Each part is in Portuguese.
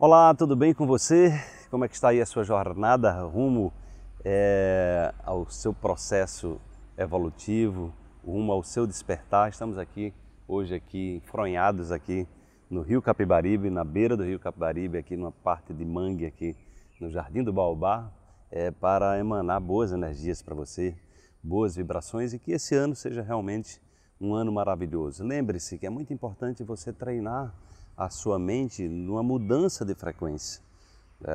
Olá, tudo bem com você? Como é que está aí a sua jornada rumo é, ao seu processo evolutivo, rumo ao seu despertar? Estamos aqui hoje aqui enfronhados aqui no Rio Capibaribe, na beira do Rio Capibaribe, aqui numa parte de mangue aqui no Jardim do Baobá, é, para emanar boas energias para você, boas vibrações e que esse ano seja realmente um ano maravilhoso. Lembre-se que é muito importante você treinar a sua mente numa mudança de frequência. É,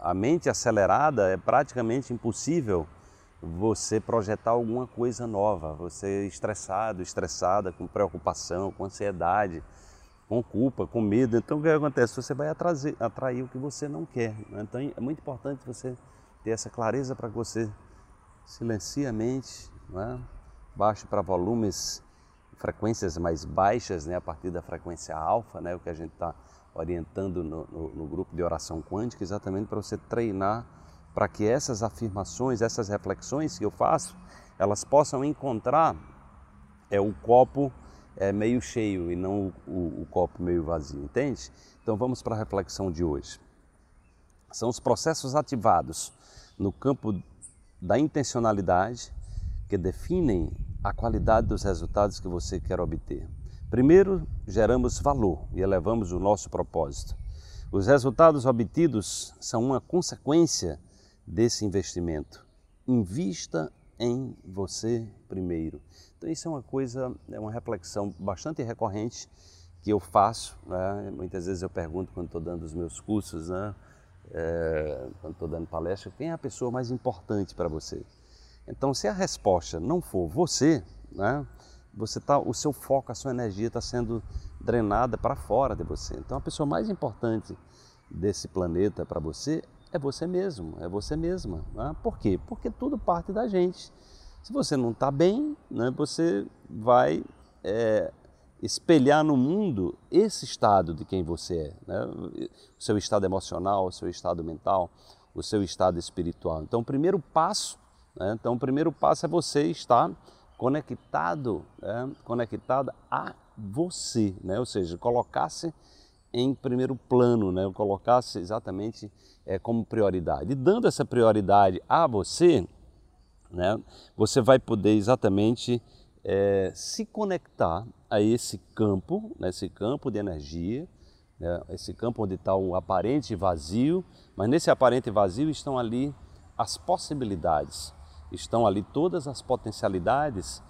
a mente acelerada é praticamente impossível você projetar alguma coisa nova, você estressado, estressada, com preocupação, com ansiedade, com culpa, com medo. Então o que acontece? Você vai atrair, atrair o que você não quer. Né? Então é muito importante você ter essa clareza para você silencie a mente, né? baixe para volumes frequências mais baixas, né, a partir da frequência alfa, né, o que a gente está orientando no, no, no, grupo de oração quântica, exatamente para você treinar para que essas afirmações, essas reflexões que eu faço, elas possam encontrar é o copo é, meio cheio e não o, o, o copo meio vazio, entende? Então vamos para a reflexão de hoje. São os processos ativados no campo da intencionalidade que definem a qualidade dos resultados que você quer obter. Primeiro, geramos valor e elevamos o nosso propósito. Os resultados obtidos são uma consequência desse investimento. Invista em você primeiro. Então, isso é uma coisa, é uma reflexão bastante recorrente que eu faço. Né? Muitas vezes eu pergunto quando estou dando os meus cursos, né? É, quando estou dando palestra, quem é a pessoa mais importante para você? Então, se a resposta não for você, né, você tá, o seu foco, a sua energia está sendo drenada para fora de você. Então, a pessoa mais importante desse planeta para você é você mesmo, é você mesma. Né? Por quê? Porque tudo parte da gente. Se você não está bem, né, você vai é, espelhar no mundo esse estado de quem você é, né? o seu estado emocional, o seu estado mental, o seu estado espiritual. Então, o primeiro passo né? Então, o primeiro passo é você estar conectado, né? a você, né? ou seja, colocar-se em primeiro plano, né? colocar-se exatamente é, como prioridade. E dando essa prioridade a você, né? você vai poder exatamente é, se conectar a esse campo, né? esse campo de energia, né? esse campo onde está o aparente vazio, mas nesse aparente vazio estão ali as possibilidades estão ali todas as potencialidades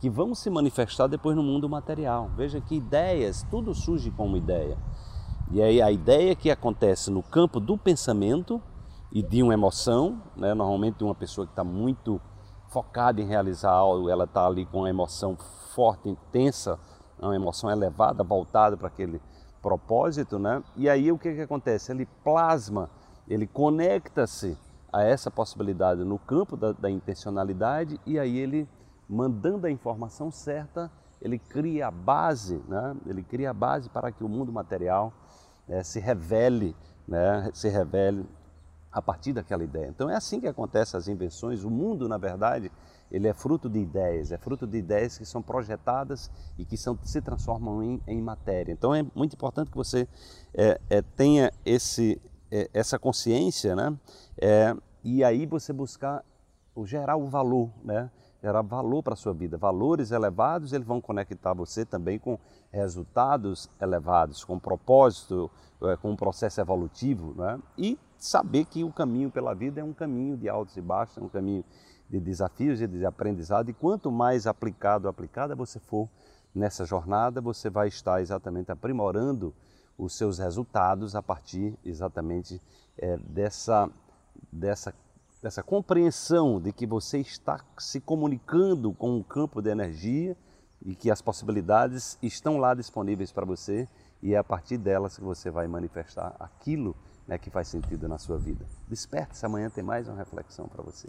que vão se manifestar depois no mundo material. Veja que ideias, tudo surge como ideia. E aí a ideia que acontece no campo do pensamento e de uma emoção, né? normalmente uma pessoa que está muito focada em realizar algo, ela está ali com uma emoção forte, intensa, uma emoção elevada, voltada para aquele propósito, né? E aí o que, que acontece? Ele plasma, ele conecta-se a essa possibilidade no campo da, da, intencionalidade e aí ele, mandando a informação certa, ele cria a base, né? ele cria a base para que o mundo material né, se revele, né? se revele a partir daquela ideia. Então é assim que acontecem as invenções. O mundo, na verdade, ele é fruto de ideias, é fruto de ideias que são projetadas e que são, se transformam em, em matéria. Então é muito importante que você é, é, tenha esse, é, essa consciência, né? É, e aí você buscar o gerar o valor, né? Gerar valor para a sua vida. Valores elevados, eles vão conectar você também com resultados elevados, com propósito, é, com um processo evolutivo, né? E saber que o caminho pela vida é um caminho de altos e baixos, é um caminho de desafios e de aprendizado. E quanto mais aplicado, aplicada você for nessa jornada, você vai estar exatamente aprimorando os seus resultados a partir exatamente é, dessa, dessa, dessa compreensão de que você está se comunicando com um campo de energia e que as possibilidades estão lá disponíveis para você e é a partir delas que você vai manifestar aquilo né, que faz sentido na sua vida. Desperte-se, amanhã tem mais uma reflexão para você.